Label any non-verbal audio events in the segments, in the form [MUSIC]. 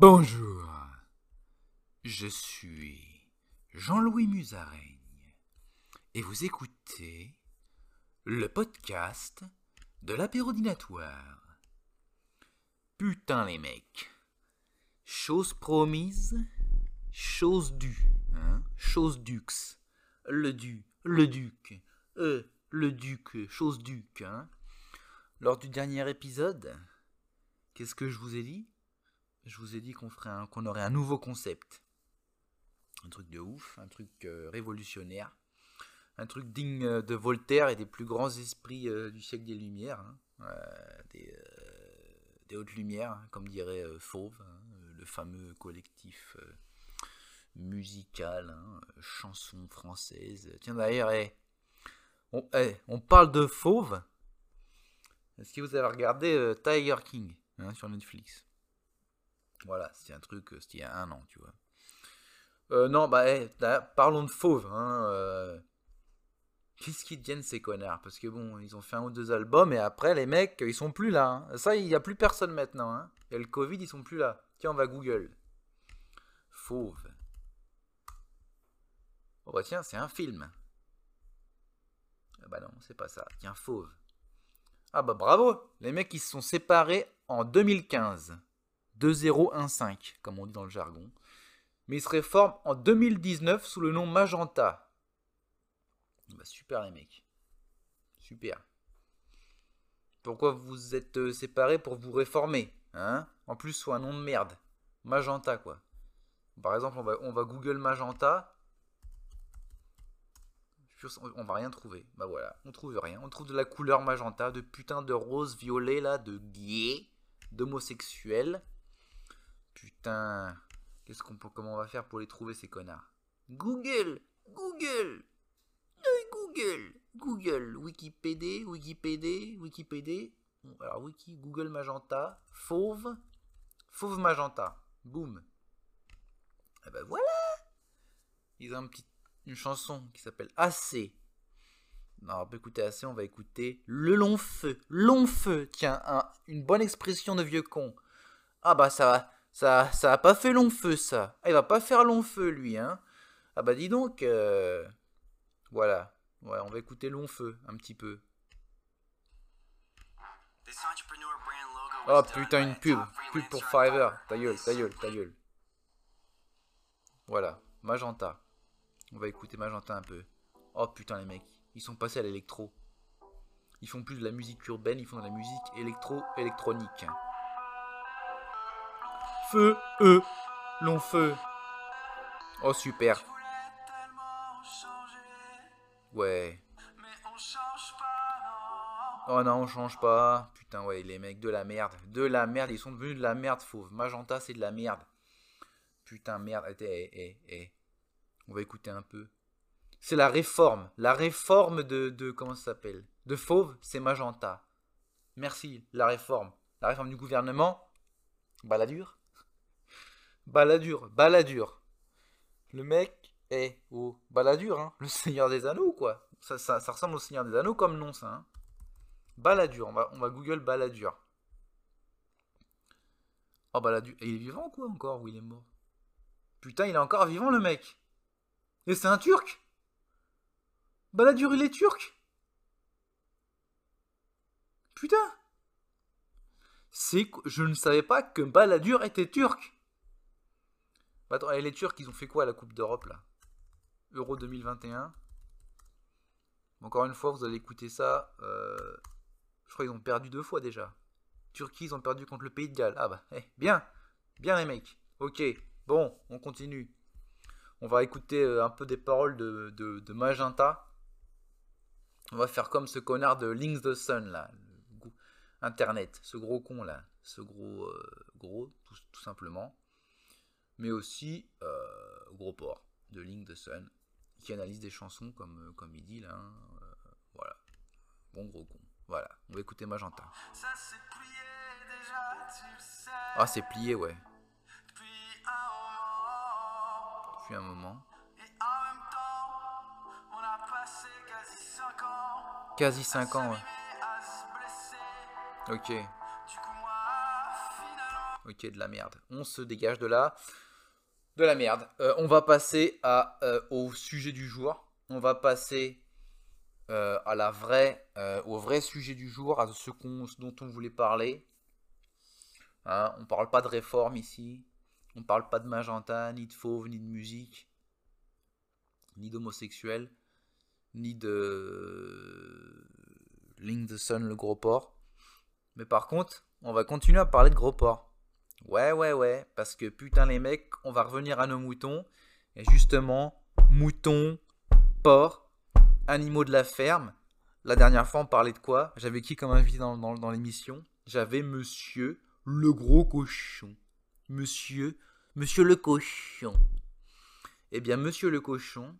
Bonjour, je suis Jean-Louis Musaraigne et vous écoutez le podcast de l'apérodinatoire. Putain les mecs, chose promise, chose due, hein, chose dux, le du, le duc, euh, le duc, chose duc, hein. Lors du dernier épisode, qu'est-ce que je vous ai dit? Je vous ai dit qu'on ferait qu'on aurait un nouveau concept. Un truc de ouf, un truc euh, révolutionnaire, un truc digne euh, de Voltaire et des plus grands esprits euh, du siècle des Lumières, hein. des, hautes lumières, hein, comme dirait Fauve, hein, le fameux collectif musical, chanson française. Tiens d'ailleurs, eh, on, eh, on, parle de Fauve. Est-ce que vous avez regardé Tiger King sur Netflix? Voilà, c'était un truc, euh, c'était il y a un an, tu vois. Euh, non, bah, eh, parlons de fauve. Hein, euh. Qu'est-ce qu'ils deviennent ces connards? Parce que bon, ils ont fait un ou deux albums et après, les mecs, ils sont plus là. Hein. Ça, il n'y a plus personne maintenant. Hein. Il y a le Covid, ils sont plus là. Tiens, on va Google. Fauve. Oh bah tiens, c'est un film. Ah bah non, c'est pas ça. Tiens, Fauve. Ah bah bravo Les mecs, ils se sont séparés en 2015. 2015, comme on dit dans le jargon. Mais il se réforme en 2019 sous le nom Magenta. Bah, super les mecs. Super. Pourquoi vous êtes euh, séparés pour vous réformer hein? En plus, soit un nom de merde. Magenta, quoi. Par exemple, on va, on Google Magenta. On va rien trouver. Bah voilà, on trouve rien. On trouve de la couleur magenta, de putain de rose violet là, de gay, d'homosexuel. Putain. Qu'est-ce qu'on peut, comment on va faire pour les trouver ces connards? Google! Google! Google! Google Wikipédia Wikipédia Wikipédia. Alors Wiki Google Magenta Fauve Fauve Magenta. Boum! Et eh ben voilà! Ils ont un petit, une chanson qui s'appelle AC non, on va écouter assez, on va écouter Le Long Feu. Long Feu, tiens, une bonne expression de vieux con. Ah bah ça va, ça, ça a pas fait long feu, ça. Ah, il va pas faire long feu, lui, hein. Ah bah dis donc. Euh, voilà. Ouais, on va écouter long feu, un petit peu. Oh putain, une pub. Pub pour Fiverr. Ta gueule, ta gueule, ta gueule. Voilà. Magenta. On va écouter Magenta un peu. Oh putain, les mecs. Ils sont passés à l'électro. Ils font plus de la musique urbaine, ils font de la musique électro-électronique. Feu, eux, long feu. Oh super. Ouais. Oh non, on change pas. Putain, ouais, les mecs, de la merde. De la merde, ils sont devenus de la merde, fauve. Magenta, c'est de la merde. Putain, merde. Eh, eh, eh. On va écouter un peu. C'est la réforme. La réforme de. de comment ça s'appelle? De fauve, c'est Magenta. Merci, la réforme. La réforme du gouvernement. Baladure. Balladur, Balladur. Le mec est au Balladur, hein, le Seigneur des Anneaux, quoi. Ça, ça, ressemble au Seigneur des Anneaux comme nom, ça. Hein. Balladur, on va, Google Balladur. Oh, Balladur. Et il est vivant, quoi, encore, ou il est mort? Putain, il est encore vivant, le mec. Et c'est un Turc? Balladur, il est turc? Putain C'est... Je ne savais pas que Balladur était turc attends, les Turcs, ils ont fait quoi à la Coupe d'Europe là? Euro 2021. Encore une fois, vous allez écouter ça. Euh, je crois qu'ils ont perdu deux fois déjà. Turquie, ils ont perdu contre le Pays de Galles. Ah bah, eh, bien, bien les mecs. Ok, bon, on continue. On va écouter euh, un peu des paroles de, Magenta. On va faire comme ce connard de Links the Sun là. Internet, ce gros con là. Ce gros, euh, gros, tout simplement mais aussi euh, Gros Port de Link the Sun, qui analyse des chansons comme, euh, comme il dit là. Hein, euh, voilà. Bon gros con. Voilà. On va écouter Magenta. Ah, c'est plié, ouais. Depuis un moment. Quasi 5 ans, ouais. Ok. Ok, de la merde. On se dégage de là. La merde. Euh, on va passer euh, au sujet du jour. On va passer euh, à la vraie, au vrai sujet du jour, à ce, dont on voulait parler. Hein, on parle pas de réforme ici. On parle pas de magenta, ni de fauve, ni de musique, ni d'homosexuel, ni de Link the Sun, le gros porc. Mais par contre, on va continuer à parler de gros porc. Ouais, ouais, ouais, parce que putain les mecs, on va revenir à nos moutons. Et justement, moutons, porcs, animaux de la ferme. La dernière fois, on parlait de quoi? J'avais qui comme invité dans, dans, l'émission? J'avais monsieur le gros cochon. Monsieur, monsieur le cochon. Eh bien, monsieur le cochon,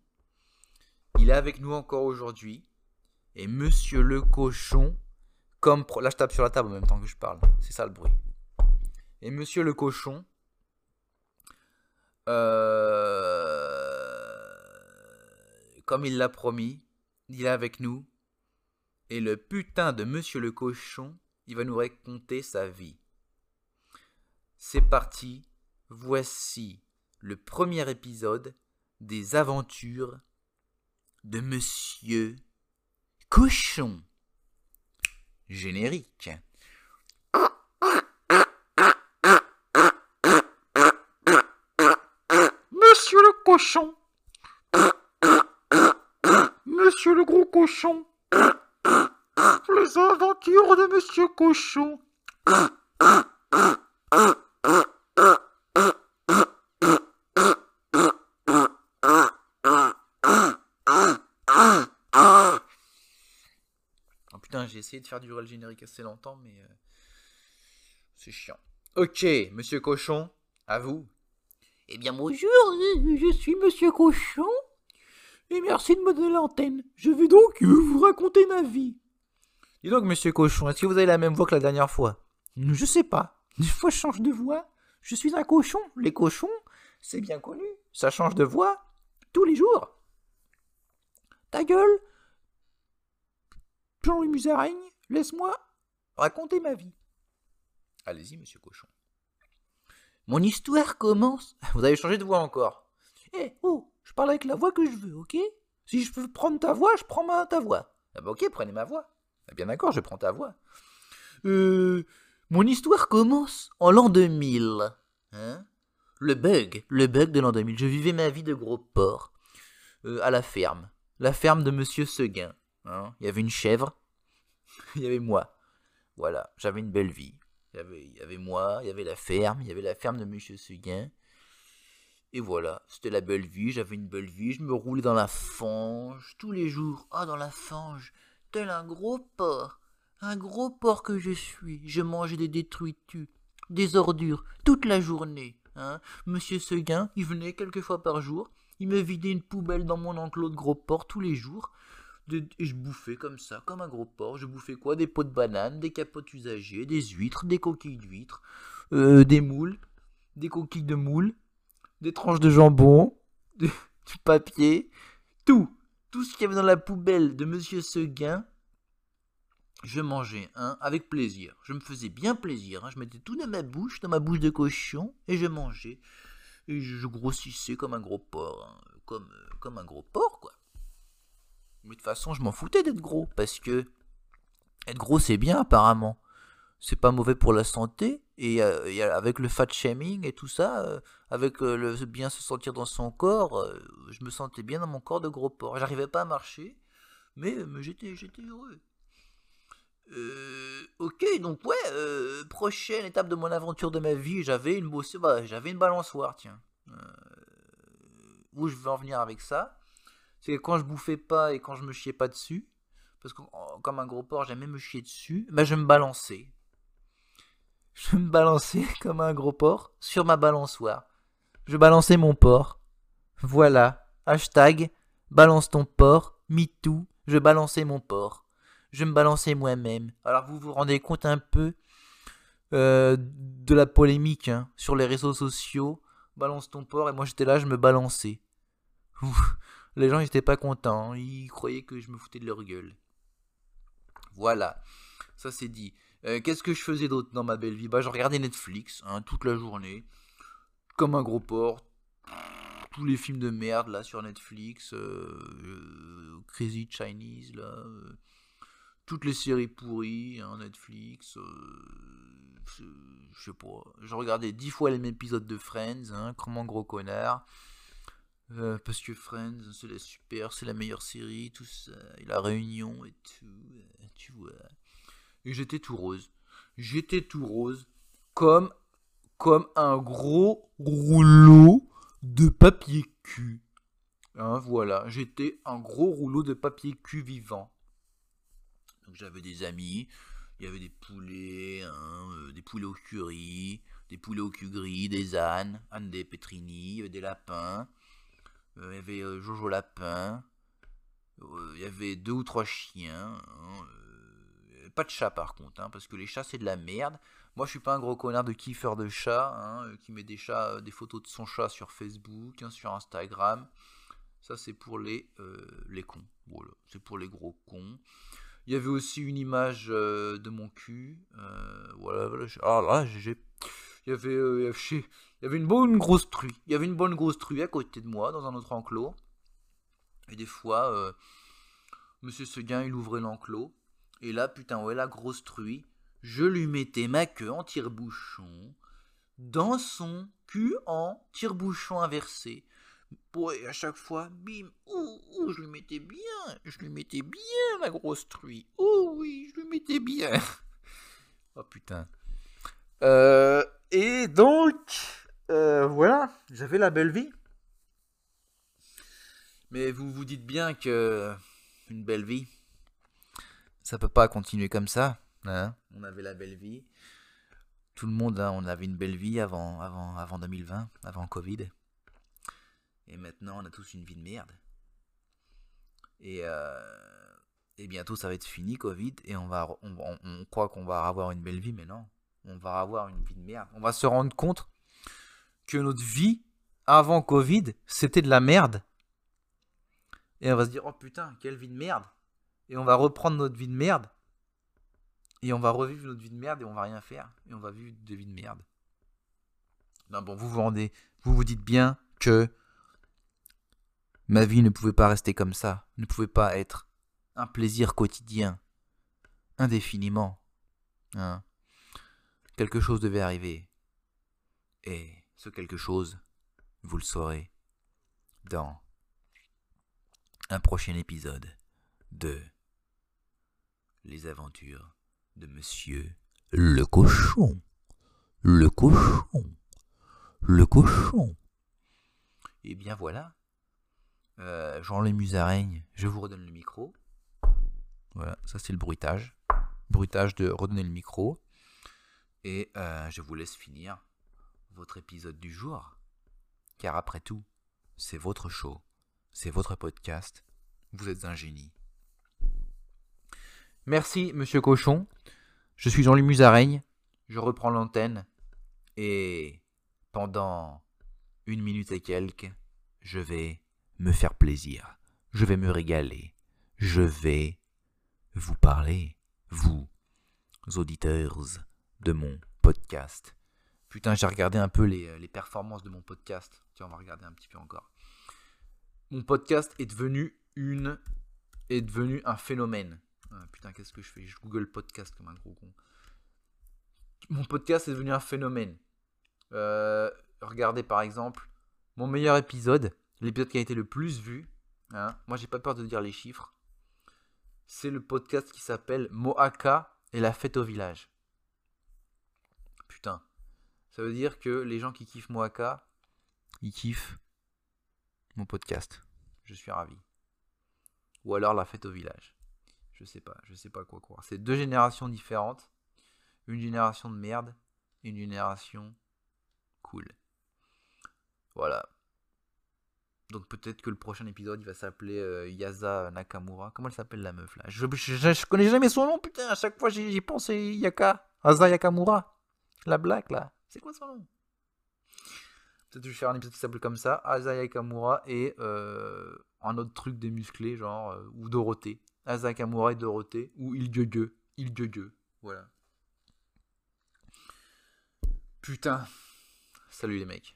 il est avec nous encore aujourd'hui. Et monsieur le cochon, comme... Là, je tape sur la table en même temps que je parle. C'est ça le bruit. Et Monsieur le cochon, euh, comme il l'a promis, il est avec nous. Et le putain de Monsieur le cochon, il va nous raconter sa vie. C'est parti, voici le premier épisode des aventures de Monsieur Cochon. Générique. Monsieur le gros cochon. Les aventures de Monsieur Cochon. Oh putain, j'ai essayé de faire durer le générique assez longtemps, mais euh, c'est chiant. Ok, Monsieur Cochon, à vous. Eh bien bonjour, je suis Monsieur Cochon, et merci de me donner l'antenne. Je vais donc vous raconter ma vie. Dis donc, Monsieur Cochon, est-ce que vous avez la même voix que la dernière fois? Je sais pas. Des fois, je change de voix. Je suis un cochon. Les cochons, c'est bien connu. Ça change de voix tous les jours. Ta gueule Jean-Louis Musaraigne, laisse-moi raconter ma vie. Allez-y, Monsieur Cochon. Mon histoire commence. [LAUGHS] Vous avez changé de voix encore. Eh, oh, je parle avec la voix que je veux, ok? Si je veux prendre ta voix, je prends ma, ta voix. Ah bah ok, prenez ma voix. Eh bien d'accord, je prends ta voix. Euh, mon histoire commence en l'an 2000. Hein? Le bug, le bug de l'an 2000. Je vivais ma vie de gros porc euh, à la ferme. La ferme de Monsieur Seguin. Hein il y avait une chèvre, [LAUGHS] il y avait moi. Voilà, j'avais une belle vie. Il y, avait, moi, il y avait la ferme, il y avait la ferme de Monsieur Seguin. Et voilà, c'était la belle vie, j'avais une belle vie, je me roulais dans la fange tous les jours. Ah, dans la fange, tel un gros porc. Un gros porc que je suis. Je mangeais des détruitus, des ordures, toute la journée. Hein. Monsieur Seguin, il venait quelques fois par jour. Il me vidait une poubelle dans mon enclos de gros porc tous les jours et je bouffais comme ça, comme un gros porc. Je bouffais quoi? Des pots de bananes, des capotes usagées, des huîtres, des coquilles d'huîtres, euh, des moules, des coquilles de moules, des tranches de jambon, [LAUGHS] du papier, tout. Tout ce qu'il y avait dans la poubelle de Monsieur Seguin, je mangeais hein, avec plaisir. Je me faisais bien plaisir. Hein. Je mettais tout dans ma bouche, dans ma bouche de cochon, et je mangeais. Et je, grossissais comme un gros porc. Hein. Comme, comme un gros porc, quoi. Mais de toute façon, je m'en foutais d'être gros, parce que être gros, c'est bien apparemment. C'est pas mauvais pour la santé, et, euh, avec le fat shaming et tout ça, euh, avec euh, le bien se sentir dans son corps, je me sentais bien dans mon corps de gros porc. J'arrivais pas à marcher, mais, j'étais, j'étais heureux. ok, donc ouais, prochaine étape de mon aventure de ma vie, j'avais une, bah, j'avais une balançoire, tiens. où je vais en venir avec ça c'est quand je bouffais pas et quand je me chiais pas dessus, parce que comme un gros porc, j'aimais me chier dessus, bah je me balançais. Je me balançais [LAUGHS] comme un gros porc sur ma balançoire. Je balançais mon porc. Voilà. Hashtag balance ton porc, MeToo, je balançais mon porc. Je me balançais moi-même. Alors vous vous rendez compte un peu euh, de la polémique hein, sur les réseaux sociaux. Balance ton porc et moi j'étais là, je me balançais les gens n'étaient pas contents, ils croyaient que je me foutais de leur gueule. Voilà, ça c'est dit. Euh, Qu'est-ce que je faisais d'autre dans ma belle vie? Bah, je regardais Netflix hein, toute la journée, comme un gros porc. Tous les films de merde là sur Netflix, euh, euh, Crazy Chinese là, toutes les séries pourries hein, Netflix. je je sais pas, je regardais dix fois les mêmes épisodes de Friends, hein, comme un gros connard. Euh, parce que Friends, c'est la super, c'est la meilleure série, tout ça, la réunion et tout, euh, tu vois. Et j'étais tout rose. J'étais tout rose, comme, comme un gros rouleau de papier cul. Hein, voilà, j'étais un gros rouleau de papier cul vivant. Donc j'avais des amis, il y avait des poulets, hein, euh, des poulets au curry, des poulets au cul gris, des ânes, des avait des lapins. Euh, il y avait euh, Jojo Lapin, euh, il y avait deux ou trois chiens, hein, pas de chat par contre, hein, parce que les chats c'est de la merde. Moi je suis pas un gros connard de kiffeur de chat, hein, qui met des chats, des photos de son chat sur Facebook, sur Instagram. Ça c'est pour les, les cons, c'est pour les gros cons. Il y avait aussi une image de mon cul, voilà, Ah là, j'ai, il y avait, euh, il y avait- une bonne grosse truie. Il y avait une bonne grosse truie à côté de moi, dans un autre enclos. Et des fois, euh, Monsieur Seguin, il ouvrait l'enclos. Et là, putain, ouais, la grosse truie, je lui mettais ma queue en tire-bouchon dans son cul en tire-bouchon inversé. Ouais, à chaque fois, bim, ouh, ouh, je lui mettais bien, je lui mettais bien la grosse truie. Oh oui, je lui mettais bien. [LAUGHS] oh putain. Euh, et donc, euh, voilà, j'avais la belle vie. Mais vous vous dites bien que une belle vie, ça peut pas continuer comme ça. Hein on avait la belle vie. Tout le monde, hein, on avait une belle vie avant, avant, avant 2020, avant Covid. Et maintenant, on a tous une vie de merde. Et, euh, et bientôt, ça va être fini, Covid. Et on, va, on, on- on croit qu'on va avoir une belle vie, mais non. On va avoir une vie de merde. On va se rendre compte que notre vie, avant Covid, c'était de la merde. Et on va se dire, oh putain, quelle vie de merde. Et on va reprendre notre vie de merde. Et on va revivre notre vie de merde et on va rien faire. Et on va vivre des vies de merde. Non, bon, vous vous rendez, vous vous dites bien que ma vie ne pouvait pas rester comme ça, ne pouvait pas être un plaisir quotidien, indéfiniment. Hein. Quelque chose devait arriver. Et ce quelque chose, vous le saurez dans un prochain épisode de Les aventures de Monsieur le cochon. Le cochon. Le cochon. Et bien voilà. Euh, Jean-Louis Musaraigne, je vous redonne le micro. Voilà, ça c'est le bruitage. Bruitage de redonner le micro. Et euh, je vous laisse finir votre épisode du jour. Car après tout, c'est votre show, c'est votre podcast. Vous êtes un génie. Merci, monsieur Cochon. Je suis Jean-Louis. Je reprends l'antenne. Et pendant une minute et quelques, je vais me faire plaisir. Je vais me régaler. Je vais vous parler, vous, auditeurs de mon podcast. Putain, j'ai regardé un peu les, les performances de mon podcast. Tiens, on va regarder un petit peu encore. Mon podcast est devenu une est devenu un phénomène. Ah, putain, qu'est-ce que je fais? Je Google podcast comme un gros con. Mon podcast est devenu un phénomène. Euh, regardez par exemple mon meilleur épisode, l'épisode qui a été le plus vu. hein. Moi, j'ai pas peur de dire les chiffres. C'est le podcast qui s'appelle Mohaka et la fête au village. Putain, ça veut dire que les gens qui kiffent Mohaka, ils kiffent mon podcast. Je suis ravi. Ou alors la fête au village. Je sais pas, je sais pas quoi croire. C'est deux générations différentes. Une génération de merde une génération cool. Voilà. Donc peut-être que le prochain épisode il va s'appeler euh, Yaza Nakamura. Comment elle s'appelle la meuf là? Je, je, connais jamais son nom putain. À chaque fois j'y pensé Yaka. Asa Yakamura. La black là. C'est quoi son nom? Peut-être que je vais faire un épisode qui s'appelle comme ça Azaya Kamura et euh, un autre truc des musclés, genre, euh, ou Dorothée. Azaya Kamura et Dorothée, ou Il Gueugueux. Il Gueugueux. Voilà. Putain. Salut les mecs.